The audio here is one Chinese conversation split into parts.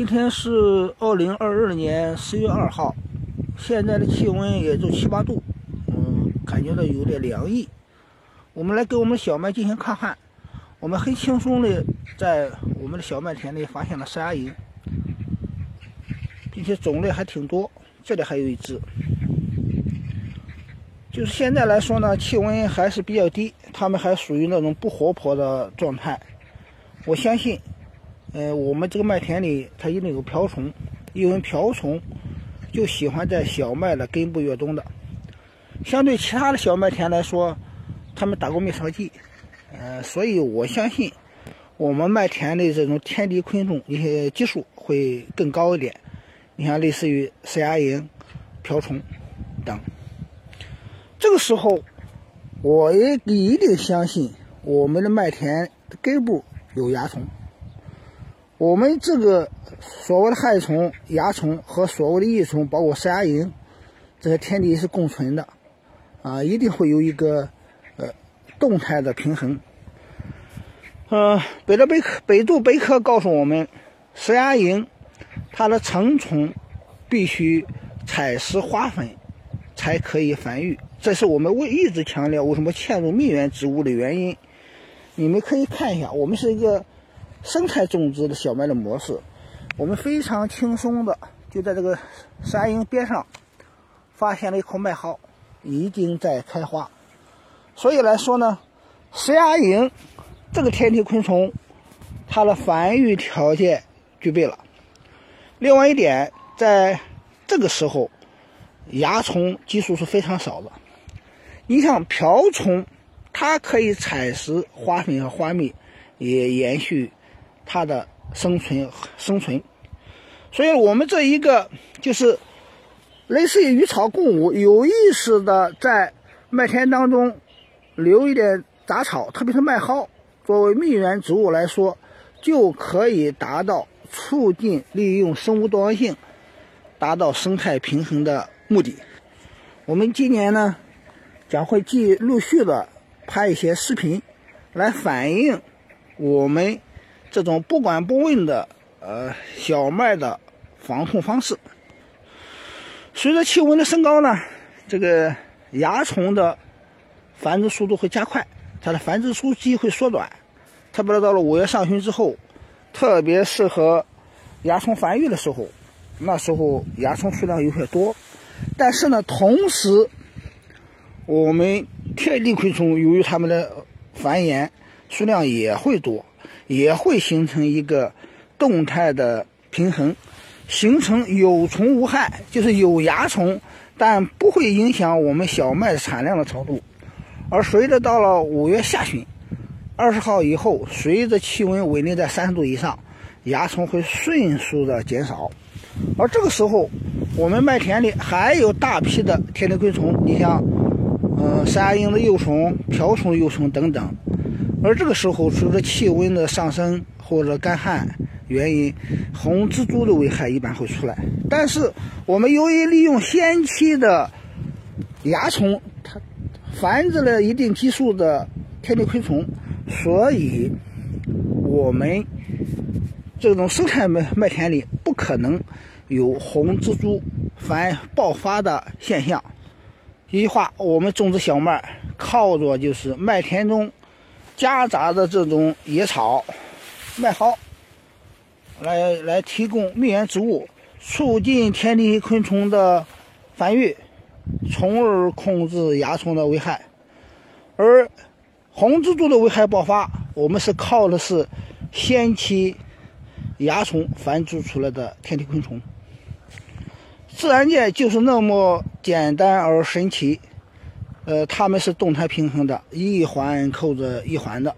今天是二零二二年十月二号，现在的气温也就七八度，嗯，感觉到有点凉意。我们来给我们小麦进行抗旱，我们很轻松的在我们的小麦田里发现了山芽蝇，并且种类还挺多。这里还有一只，就是现在来说呢，气温还是比较低，它们还属于那种不活泼的状态。我相信。呃，我们这个麦田里它一定有瓢虫，因为瓢虫就喜欢在小麦的根部越冬的。相对其他的小麦田来说，他们打过灭草剂，呃，所以我相信我们麦田的这种天敌昆虫一些技术会更高一点。你像类似于山芽蝇、瓢虫等，这个时候我也一定相信我们的麦田根部有蚜虫。我们这个所谓的害虫、蚜虫和所谓的益虫，包括山芽蝇，这些天敌是共存的，啊，一定会有一个呃动态的平衡。呃，百度百科百度百科告诉我们，山芽蝇它的成虫必须采食花粉才可以繁育，这是我们为一直强调为什么嵌入蜜源植物的原因。你们可以看一下，我们是一个。生态种植的小麦的模式，我们非常轻松的就在这个山营边上发现了一口麦蒿，已经在开花。所以来说呢，石芽蝇这个天敌昆虫，它的繁育条件具备了。另外一点，在这个时候，蚜虫基数是非常少的。你像瓢虫，它可以采食花粉和花蜜，也延续。它的生存生存，所以我们这一个就是类似于与草共舞，有意识的在麦田当中留一点杂草，特别是麦蒿，作为蜜源植物来说，就可以达到促进利用生物多样性，达到生态平衡的目的。我们今年呢，将会继陆续的拍一些视频，来反映我们。这种不管不问的呃小麦的防控方式，随着气温的升高呢，这个蚜虫的繁殖速度会加快，它的繁殖周期会缩短。特别是到了五月上旬之后，特别适合蚜虫繁育的时候，那时候蚜虫数量有些多。但是呢，同时我们天敌昆虫由于它们的繁衍数量也会多。也会形成一个动态的平衡，形成有虫无害，就是有蚜虫，但不会影响我们小麦产量的程度。而随着到了五月下旬，二十号以后，随着气温稳定在三十度以上，蚜虫会迅速的减少。而这个时候，我们麦田里还有大批的天敌昆虫，你像，嗯，山鹰的幼虫、瓢虫幼虫等等。而这个时候，随着气温的上升或者干旱原因，红蜘蛛的危害一般会出来。但是，我们由于利用先期的蚜虫，它繁殖了一定基数的天敌昆虫，所以我们这种生态麦麦田里不可能有红蜘蛛繁爆发的现象。一句话，我们种植小麦靠着就是麦田中。夹杂的这种野草、麦蒿，来来提供蜜源植物，促进天敌昆虫的繁育，从而控制蚜虫的危害。而红蜘蛛的危害爆发，我们是靠的是先期蚜虫繁殖出来的天敌昆虫。自然界就是那么简单而神奇。呃，它们是动态平衡的，一环扣着一环的，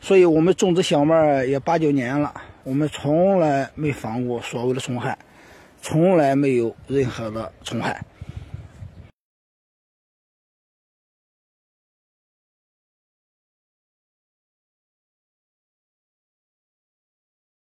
所以我们种植小麦也八九年了，我们从来没防过所谓的虫害，从来没有任何的虫害。